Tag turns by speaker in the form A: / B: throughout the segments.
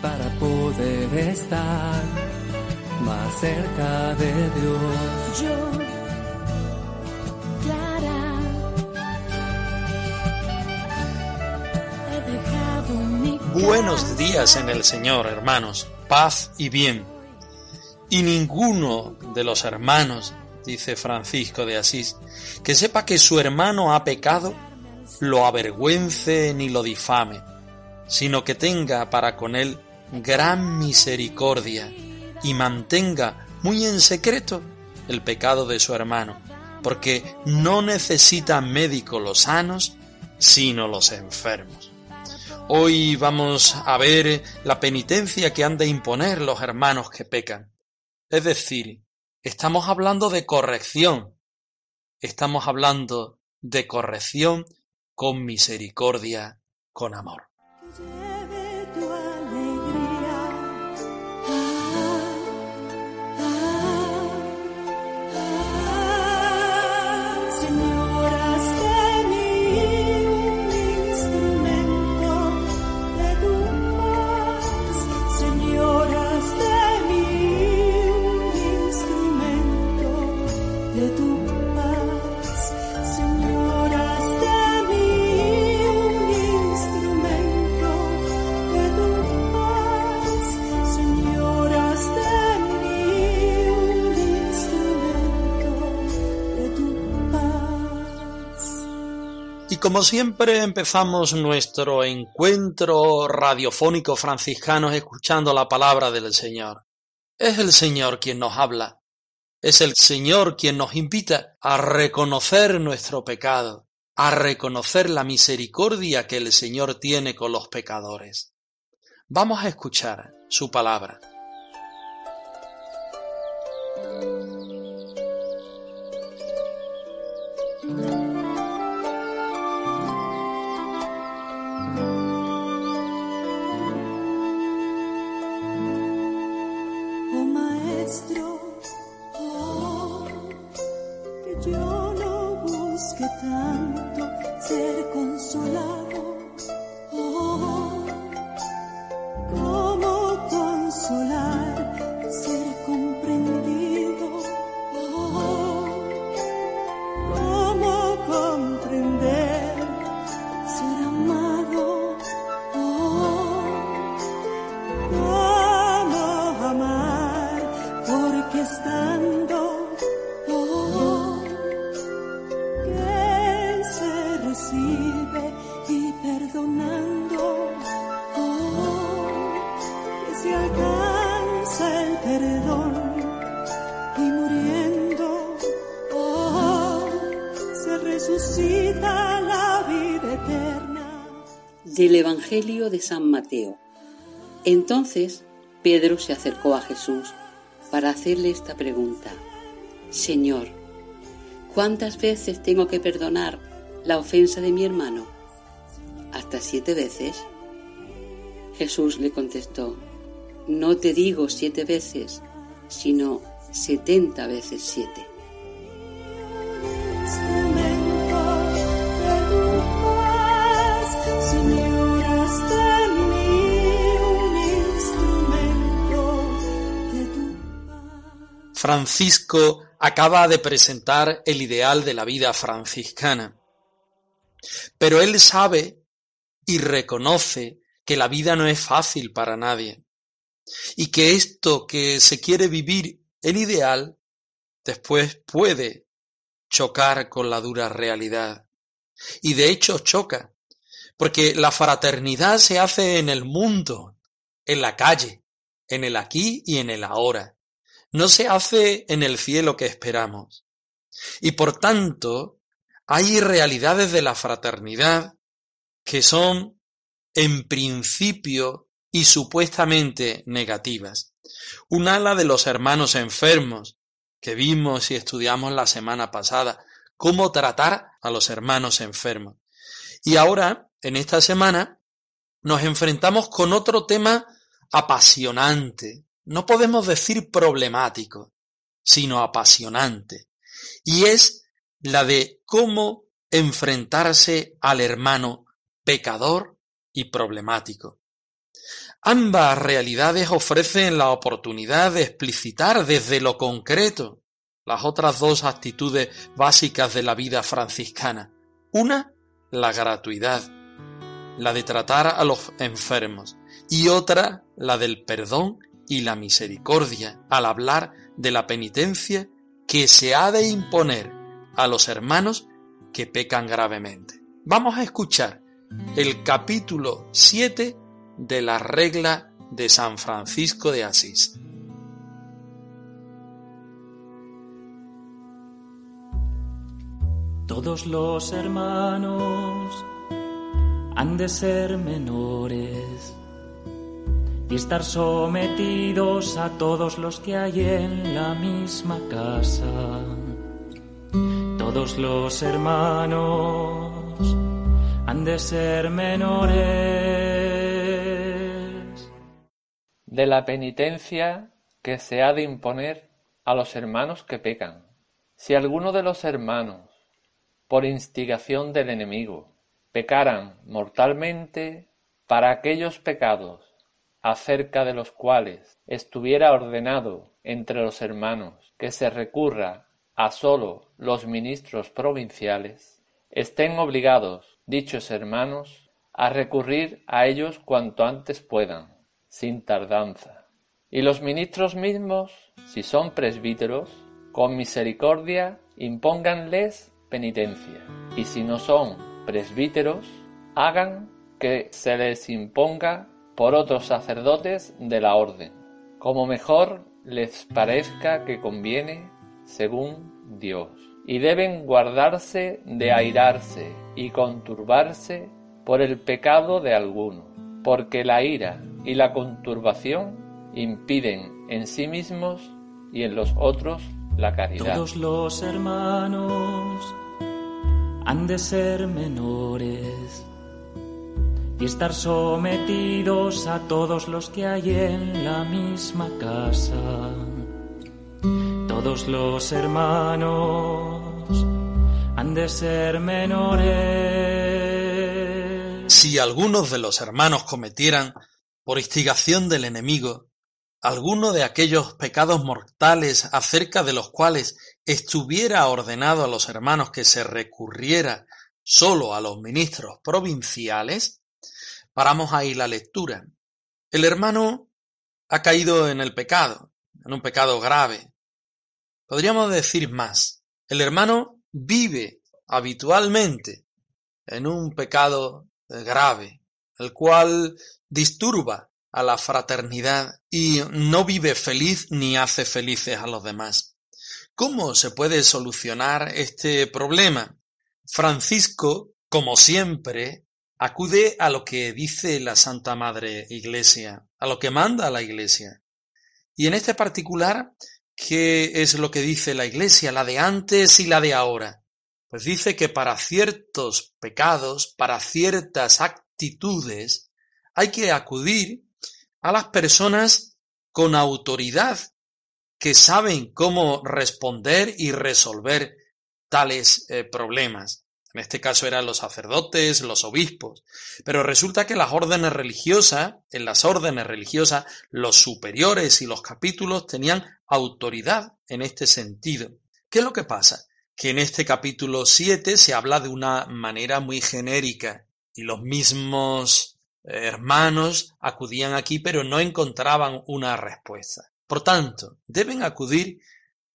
A: para poder estar más cerca de Dios.
B: Yo, Clara, he dejado mi
C: Buenos días en el Señor, hermanos, paz y bien. Y ninguno de los hermanos, dice Francisco de Asís, que sepa que su hermano ha pecado, lo avergüence ni lo difame, sino que tenga para con él gran misericordia y mantenga muy en secreto el pecado de su hermano, porque no necesitan médicos los sanos, sino los enfermos. Hoy vamos a ver la penitencia que han de imponer los hermanos que pecan. Es decir, estamos hablando de corrección. Estamos hablando de corrección con misericordia, con amor. Como siempre empezamos nuestro encuentro radiofónico franciscano escuchando la palabra del Señor. Es el Señor quien nos habla. Es el Señor quien nos invita a reconocer nuestro pecado, a reconocer la misericordia que el Señor tiene con los pecadores. Vamos a escuchar su palabra.
B: Ser
D: Evangelio de San Mateo. Entonces Pedro se acercó a Jesús para hacerle esta pregunta. Señor, ¿cuántas veces tengo que perdonar la ofensa de mi hermano? ¿Hasta siete veces? Jesús le contestó, no te digo siete veces, sino setenta veces siete.
C: Francisco acaba de presentar el ideal de la vida franciscana. Pero él sabe y reconoce que la vida no es fácil para nadie y que esto que se quiere vivir en ideal después puede chocar con la dura realidad. Y de hecho choca, porque la fraternidad se hace en el mundo, en la calle, en el aquí y en el ahora. No se hace en el cielo que esperamos. Y por tanto, hay realidades de la fraternidad que son en principio y supuestamente negativas. Un ala de los hermanos enfermos, que vimos y estudiamos la semana pasada, cómo tratar a los hermanos enfermos. Y ahora, en esta semana, nos enfrentamos con otro tema apasionante, no podemos decir problemático, sino apasionante, y es la de cómo enfrentarse al hermano pecador y problemático. Ambas realidades ofrecen la oportunidad de explicitar desde lo concreto las otras dos actitudes básicas de la vida franciscana. Una, la gratuidad, la de tratar a los enfermos, y otra, la del perdón y la misericordia, al hablar de la penitencia que se ha de imponer a los hermanos que pecan gravemente. Vamos a escuchar el capítulo 7 de la regla de San Francisco de Asís.
E: Todos los hermanos han de ser menores y estar sometidos a todos los que hay en la misma casa. Todos los hermanos han de ser menores.
F: De la penitencia que se ha de imponer a los hermanos que pecan. Si alguno de los hermanos, por instigación del enemigo, pecaran mortalmente para aquellos pecados acerca de los cuales estuviera ordenado entre los hermanos que se recurra a sólo los ministros provinciales, estén obligados dichos hermanos a recurrir a ellos cuanto antes puedan, sin tardanza. Y los ministros mismos, si son presbíteros, con misericordia impónganles penitencia, y si no son presbíteros, hagan que se les imponga por otros sacerdotes de la orden, como mejor les parezca que conviene según Dios y deben guardarse de airarse y conturbarse por el pecado de alguno, porque la ira y la conturbación impiden en sí mismos y en los otros la caridad.
E: Todos los hermanos han de ser menores y estar sometidos a todos los que hay en la misma casa todos los hermanos han de ser menores.
C: Si algunos de los hermanos cometieran, por instigación del enemigo, alguno de aquellos pecados mortales acerca de los cuales estuviera ordenado a los hermanos que se recurriera solo a los ministros provinciales, paramos ahí la lectura. El hermano ha caído en el pecado, en un pecado grave, Podríamos decir más. El hermano vive habitualmente en un pecado grave, el cual disturba a la fraternidad y no vive feliz ni hace felices a los demás. ¿Cómo se puede solucionar este problema? Francisco, como siempre, acude a lo que dice la Santa Madre Iglesia, a lo que manda la Iglesia. Y en este particular ¿Qué es lo que dice la Iglesia, la de antes y la de ahora? Pues dice que para ciertos pecados, para ciertas actitudes, hay que acudir a las personas con autoridad que saben cómo responder y resolver tales eh, problemas. En este caso eran los sacerdotes, los obispos. Pero resulta que las órdenes religiosas, en las órdenes religiosas, los superiores y los capítulos tenían autoridad en este sentido. ¿Qué es lo que pasa? Que en este capítulo 7 se habla de una manera muy genérica y los mismos hermanos acudían aquí pero no encontraban una respuesta. Por tanto, deben acudir,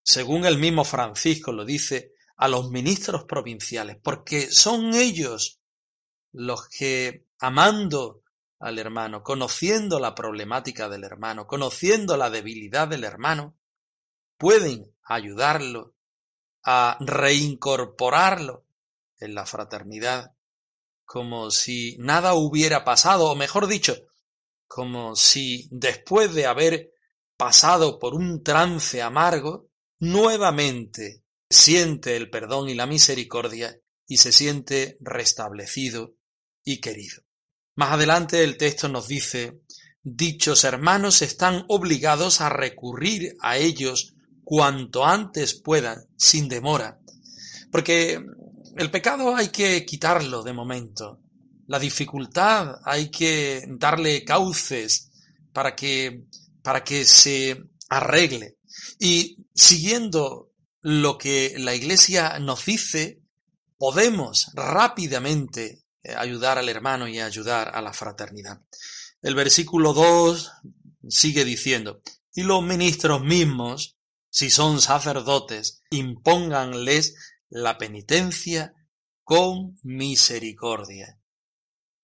C: según el mismo Francisco lo dice, a los ministros provinciales, porque son ellos los que, amando al hermano, conociendo la problemática del hermano, conociendo la debilidad del hermano, pueden ayudarlo a reincorporarlo en la fraternidad como si nada hubiera pasado, o mejor dicho, como si después de haber pasado por un trance amargo, nuevamente siente el perdón y la misericordia y se siente restablecido y querido. Más adelante el texto nos dice, dichos hermanos están obligados a recurrir a ellos cuanto antes puedan, sin demora, porque el pecado hay que quitarlo de momento, la dificultad hay que darle cauces para que, para que se arregle. Y siguiendo lo que la Iglesia nos dice, podemos rápidamente eh, ayudar al hermano y ayudar a la fraternidad. El versículo 2 sigue diciendo, y los ministros mismos, si son sacerdotes, impónganles la penitencia con misericordia.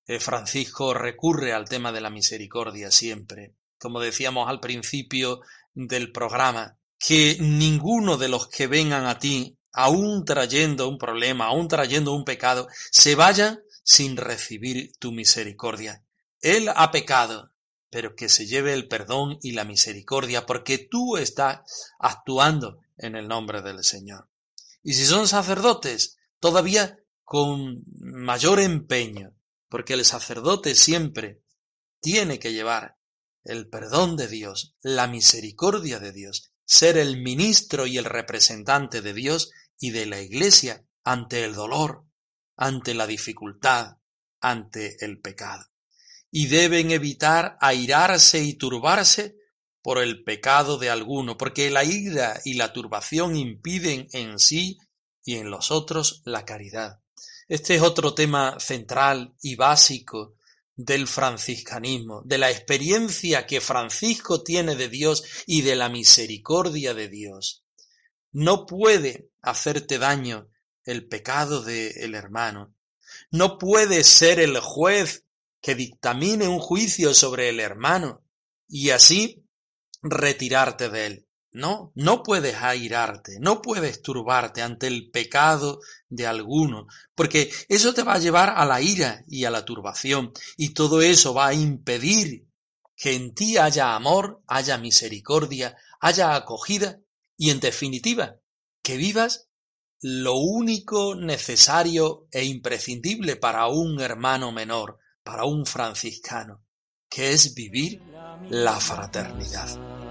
C: Eh, Francisco recurre al tema de la misericordia siempre. Como decíamos al principio del programa, que ninguno de los que vengan a ti, aún trayendo un problema, aún trayendo un pecado, se vaya sin recibir tu misericordia. Él ha pecado, pero que se lleve el perdón y la misericordia, porque tú estás actuando en el nombre del Señor. Y si son sacerdotes, todavía con mayor empeño, porque el sacerdote siempre tiene que llevar el perdón de Dios, la misericordia de Dios, ser el ministro y el representante de Dios y de la Iglesia ante el dolor, ante la dificultad, ante el pecado. Y deben evitar airarse y turbarse por el pecado de alguno, porque la ira y la turbación impiden en sí y en los otros la caridad. Este es otro tema central y básico del franciscanismo, de la experiencia que Francisco tiene de Dios y de la misericordia de Dios. No puede hacerte daño el pecado del hermano. No puede ser el juez que dictamine un juicio sobre el hermano y así retirarte de él. No, no puedes airarte, no puedes turbarte ante el pecado de alguno, porque eso te va a llevar a la ira y a la turbación, y todo eso va a impedir que en ti haya amor, haya misericordia, haya acogida, y en definitiva, que vivas lo único necesario e imprescindible para un hermano menor, para un franciscano, que es vivir la fraternidad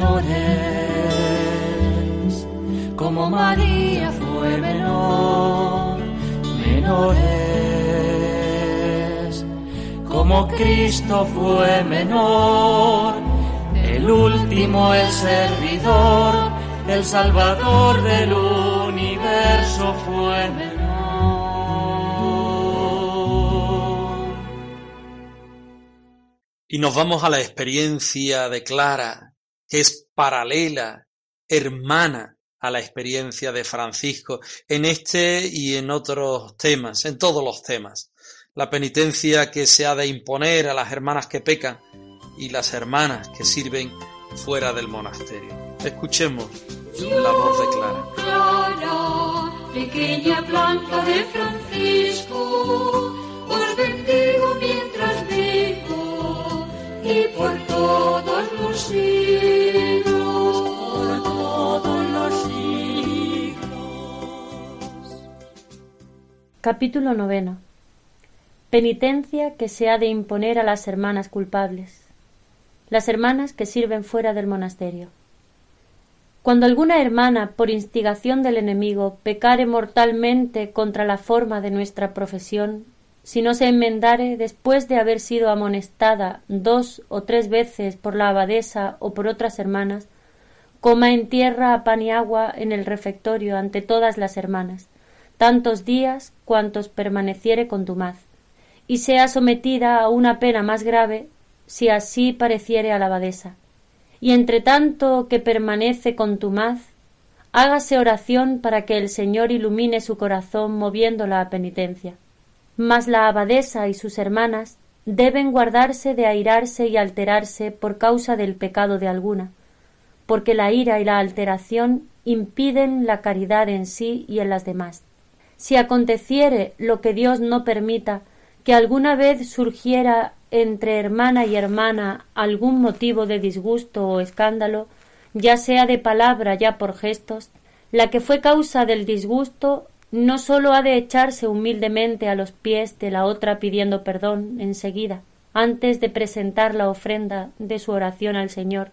E: Menores, como María fue menor, menores, como Cristo fue menor, el último, el servidor, el Salvador del universo fue menor.
C: Y nos vamos a la experiencia de Clara, es paralela, hermana a la experiencia de Francisco en este y en otros temas, en todos los temas. La penitencia que se ha de imponer a las hermanas que pecan y las hermanas que sirven fuera del monasterio. Escuchemos la voz de Clara.
G: Clara, pequeña planta de Francisco, os bendigo mientras vivo y por todos
H: Capítulo noveno. Penitencia que se ha de imponer a las hermanas culpables. Las hermanas que sirven fuera del monasterio. Cuando alguna hermana, por instigación del enemigo, pecare mortalmente contra la forma de nuestra profesión, si no se enmendare después de haber sido amonestada dos o tres veces por la abadesa o por otras hermanas, coma en tierra pan y agua en el refectorio ante todas las hermanas, tantos días cuantos permaneciere contumaz, y sea sometida a una pena más grave si así pareciere a la abadesa. Y entre tanto que permanece contumaz, hágase oración para que el Señor ilumine su corazón moviéndola a penitencia. Mas la abadesa y sus hermanas deben guardarse de airarse y alterarse por causa del pecado de alguna, porque la ira y la alteración impiden la caridad en sí y en las demás. Si aconteciere lo que Dios no permita, que alguna vez surgiera entre hermana y hermana algún motivo de disgusto o escándalo, ya sea de palabra ya por gestos, la que fue causa del disgusto no sólo ha de echarse humildemente a los pies de la otra pidiendo perdón enseguida, antes de presentar la ofrenda de su oración al Señor,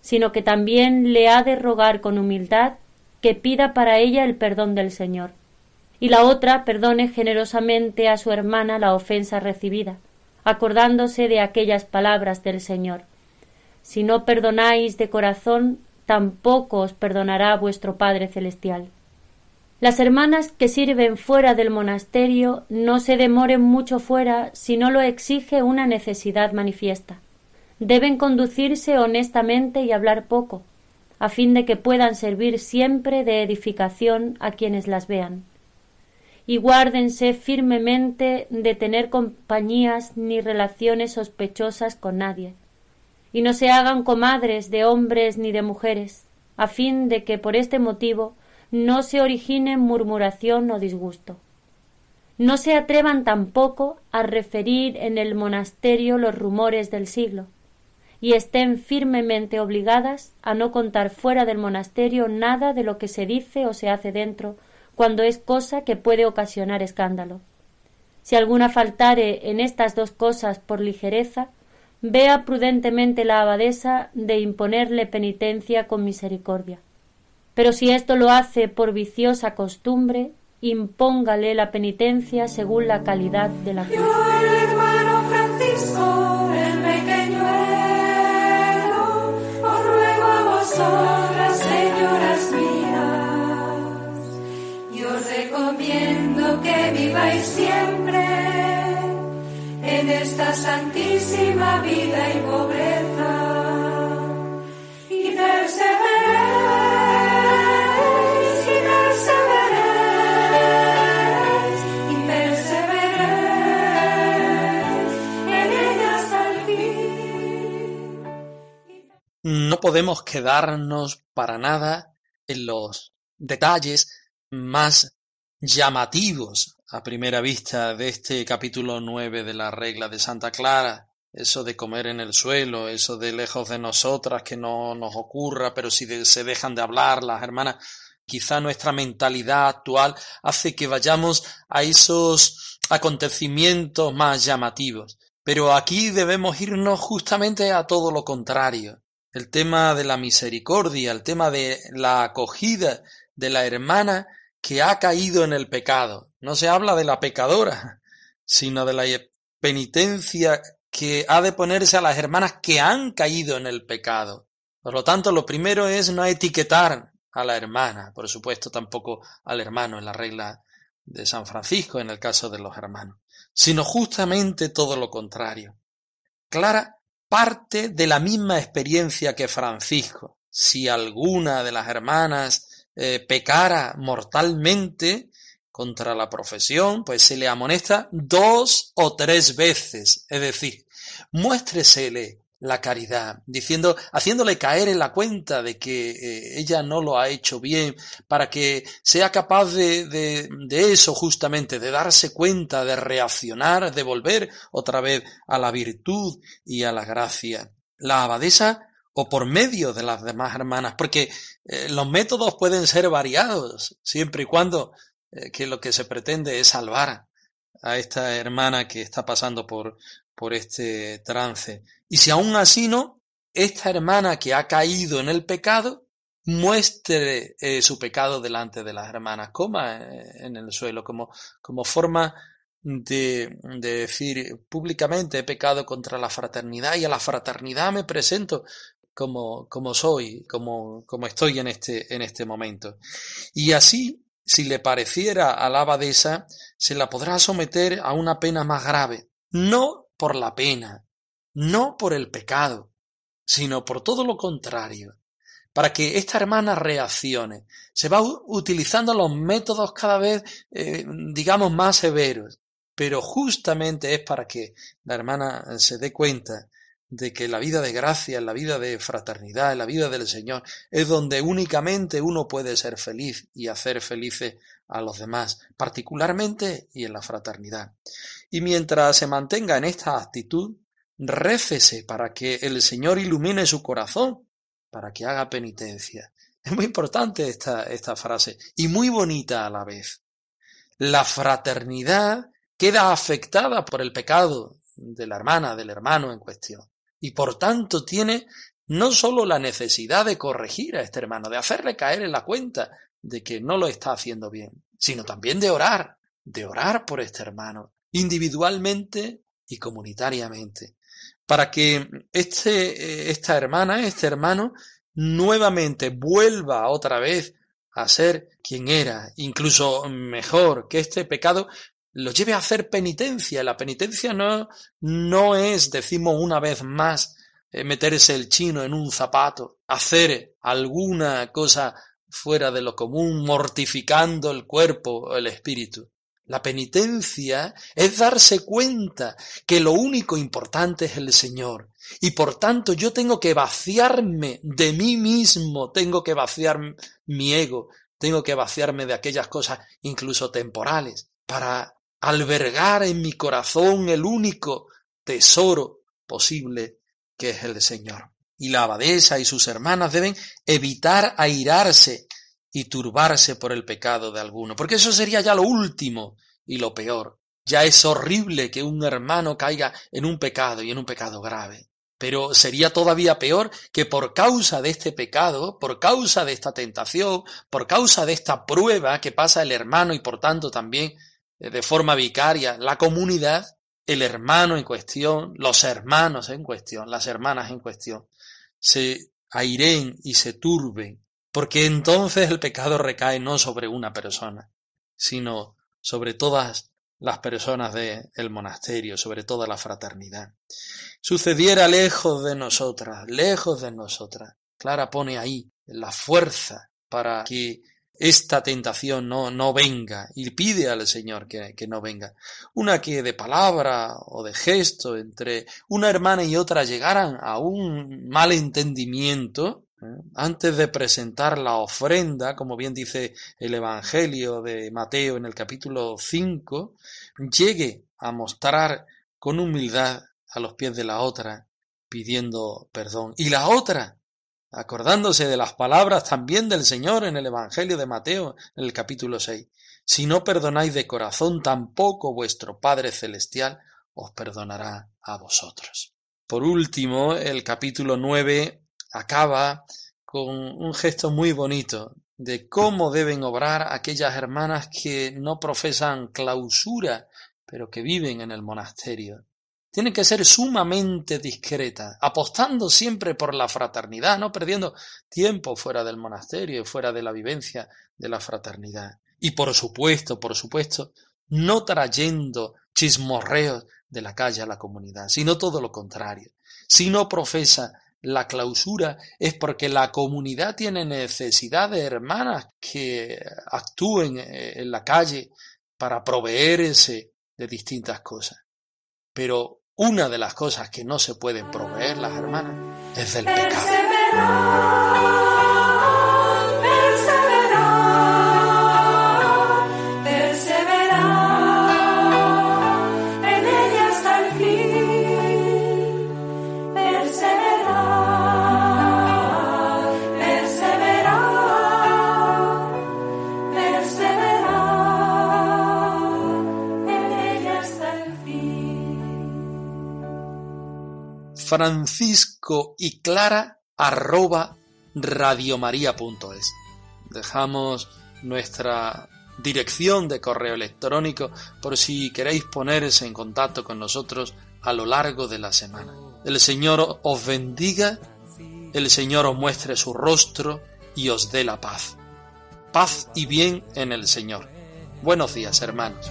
H: sino que también le ha de rogar con humildad que pida para ella el perdón del Señor, y la otra perdone generosamente a su hermana la ofensa recibida, acordándose de aquellas palabras del Señor. Si no perdonáis de corazón, tampoco os perdonará vuestro Padre Celestial. Las hermanas que sirven fuera del monasterio no se demoren mucho fuera si no lo exige una necesidad manifiesta. Deben conducirse honestamente y hablar poco, a fin de que puedan servir siempre de edificación a quienes las vean. Y guárdense firmemente de tener compañías ni relaciones sospechosas con nadie, y no se hagan comadres de hombres ni de mujeres, a fin de que por este motivo no se origine murmuración o disgusto. No se atrevan tampoco a referir en el monasterio los rumores del siglo, y estén firmemente obligadas a no contar fuera del monasterio nada de lo que se dice o se hace dentro, cuando es cosa que puede ocasionar escándalo. Si alguna faltare en estas dos cosas por ligereza, vea prudentemente la abadesa de imponerle penitencia con misericordia pero si esto lo hace por viciosa costumbre, impóngale la penitencia según la calidad de la
G: Yo, el hermano Francisco, el pequeñuelo, os ruego a vosotras, señoras mías, y os recomiendo que viváis siempre en esta santísima vida y pobreza
C: No podemos quedarnos para nada en los detalles más llamativos a primera vista de este capítulo nueve de la regla de Santa Clara, eso de comer en el suelo, eso de lejos de nosotras que no nos ocurra, pero si se dejan de hablar las hermanas, quizá nuestra mentalidad actual hace que vayamos a esos acontecimientos más llamativos. Pero aquí debemos irnos justamente a todo lo contrario. El tema de la misericordia, el tema de la acogida de la hermana que ha caído en el pecado. No se habla de la pecadora, sino de la penitencia que ha de ponerse a las hermanas que han caído en el pecado. Por lo tanto, lo primero es no etiquetar a la hermana, por supuesto tampoco al hermano en la regla de San Francisco en el caso de los hermanos, sino justamente todo lo contrario. Clara parte de la misma experiencia que Francisco. Si alguna de las hermanas eh, pecara mortalmente contra la profesión, pues se le amonesta dos o tres veces, es decir, muéstresele la caridad, diciendo, haciéndole caer en la cuenta de que eh, ella no lo ha hecho bien, para que sea capaz de, de, de eso justamente, de darse cuenta, de reaccionar, de volver otra vez a la virtud y a la gracia. La abadesa o por medio de las demás hermanas, porque eh, los métodos pueden ser variados, siempre y cuando eh, que lo que se pretende es salvar a esta hermana que está pasando por, por este trance. Y si aún así no, esta hermana que ha caído en el pecado, muestre eh, su pecado delante de las hermanas, coma eh, en el suelo, como, como forma de, de decir públicamente he pecado contra la fraternidad y a la fraternidad me presento como, como soy, como, como estoy en este, en este momento. Y así, si le pareciera a la abadesa, se la podrá someter a una pena más grave, no por la pena, no por el pecado, sino por todo lo contrario, para que esta hermana reaccione. Se va utilizando los métodos cada vez, eh, digamos, más severos, pero justamente es para que la hermana se dé cuenta de que la vida de gracia, la vida de fraternidad, la vida del Señor, es donde únicamente uno puede ser feliz y hacer felices a los demás, particularmente y en la fraternidad. Y mientras se mantenga en esta actitud, récese para que el Señor ilumine su corazón, para que haga penitencia. Es muy importante esta, esta frase y muy bonita a la vez. La fraternidad queda afectada por el pecado de la hermana, del hermano en cuestión y por tanto tiene no sólo la necesidad de corregir a este hermano, de hacerle caer en la cuenta de que no lo está haciendo bien, sino también de orar, de orar por este hermano, individualmente y comunitariamente, para que este, esta hermana, este hermano, nuevamente vuelva otra vez a ser quien era, incluso mejor, que este pecado lo lleve a hacer penitencia. La penitencia no, no es, decimos una vez más, eh, meterse el chino en un zapato, hacer alguna cosa fuera de lo común, mortificando el cuerpo o el espíritu. La penitencia es darse cuenta que lo único importante es el Señor y por tanto yo tengo que vaciarme de mí mismo, tengo que vaciar mi ego, tengo que vaciarme de aquellas cosas incluso temporales para albergar en mi corazón el único tesoro posible que es el Señor. Y la abadesa y sus hermanas deben evitar airarse y turbarse por el pecado de alguno, porque eso sería ya lo último y lo peor. Ya es horrible que un hermano caiga en un pecado y en un pecado grave. Pero sería todavía peor que por causa de este pecado, por causa de esta tentación, por causa de esta prueba que pasa el hermano y por tanto también de forma vicaria la comunidad, el hermano en cuestión, los hermanos en cuestión, las hermanas en cuestión, se airen y se turben, porque entonces el pecado recae no sobre una persona, sino sobre todas las personas del monasterio, sobre toda la fraternidad. Sucediera lejos de nosotras, lejos de nosotras. Clara pone ahí la fuerza para que esta tentación no, no venga y pide al Señor que, que, no venga. Una que de palabra o de gesto entre una hermana y otra llegaran a un mal entendimiento, ¿eh? antes de presentar la ofrenda, como bien dice el Evangelio de Mateo en el capítulo 5, llegue a mostrar con humildad a los pies de la otra pidiendo perdón. Y la otra acordándose de las palabras también del Señor en el Evangelio de Mateo, en el capítulo 6. Si no perdonáis de corazón, tampoco vuestro Padre Celestial os perdonará a vosotros. Por último, el capítulo 9 acaba con un gesto muy bonito de cómo deben obrar aquellas hermanas que no profesan clausura, pero que viven en el monasterio tiene que ser sumamente discreta, apostando siempre por la fraternidad, no perdiendo tiempo fuera del monasterio y fuera de la vivencia de la fraternidad. Y por supuesto, por supuesto, no trayendo chismorreos de la calle a la comunidad, sino todo lo contrario. Si no profesa la clausura es porque la comunidad tiene necesidad de hermanas que actúen en la calle para proveerse de distintas cosas. Pero una de las cosas que no se pueden proveer las hermanas es del pecado. Francisco y clara arroba radiomaria.es. Dejamos nuestra dirección de correo electrónico por si queréis ponerse en contacto con nosotros a lo largo de la semana. El Señor os bendiga el Señor os muestre su rostro y os dé la paz. Paz y bien en el Señor. Buenos días, hermanos.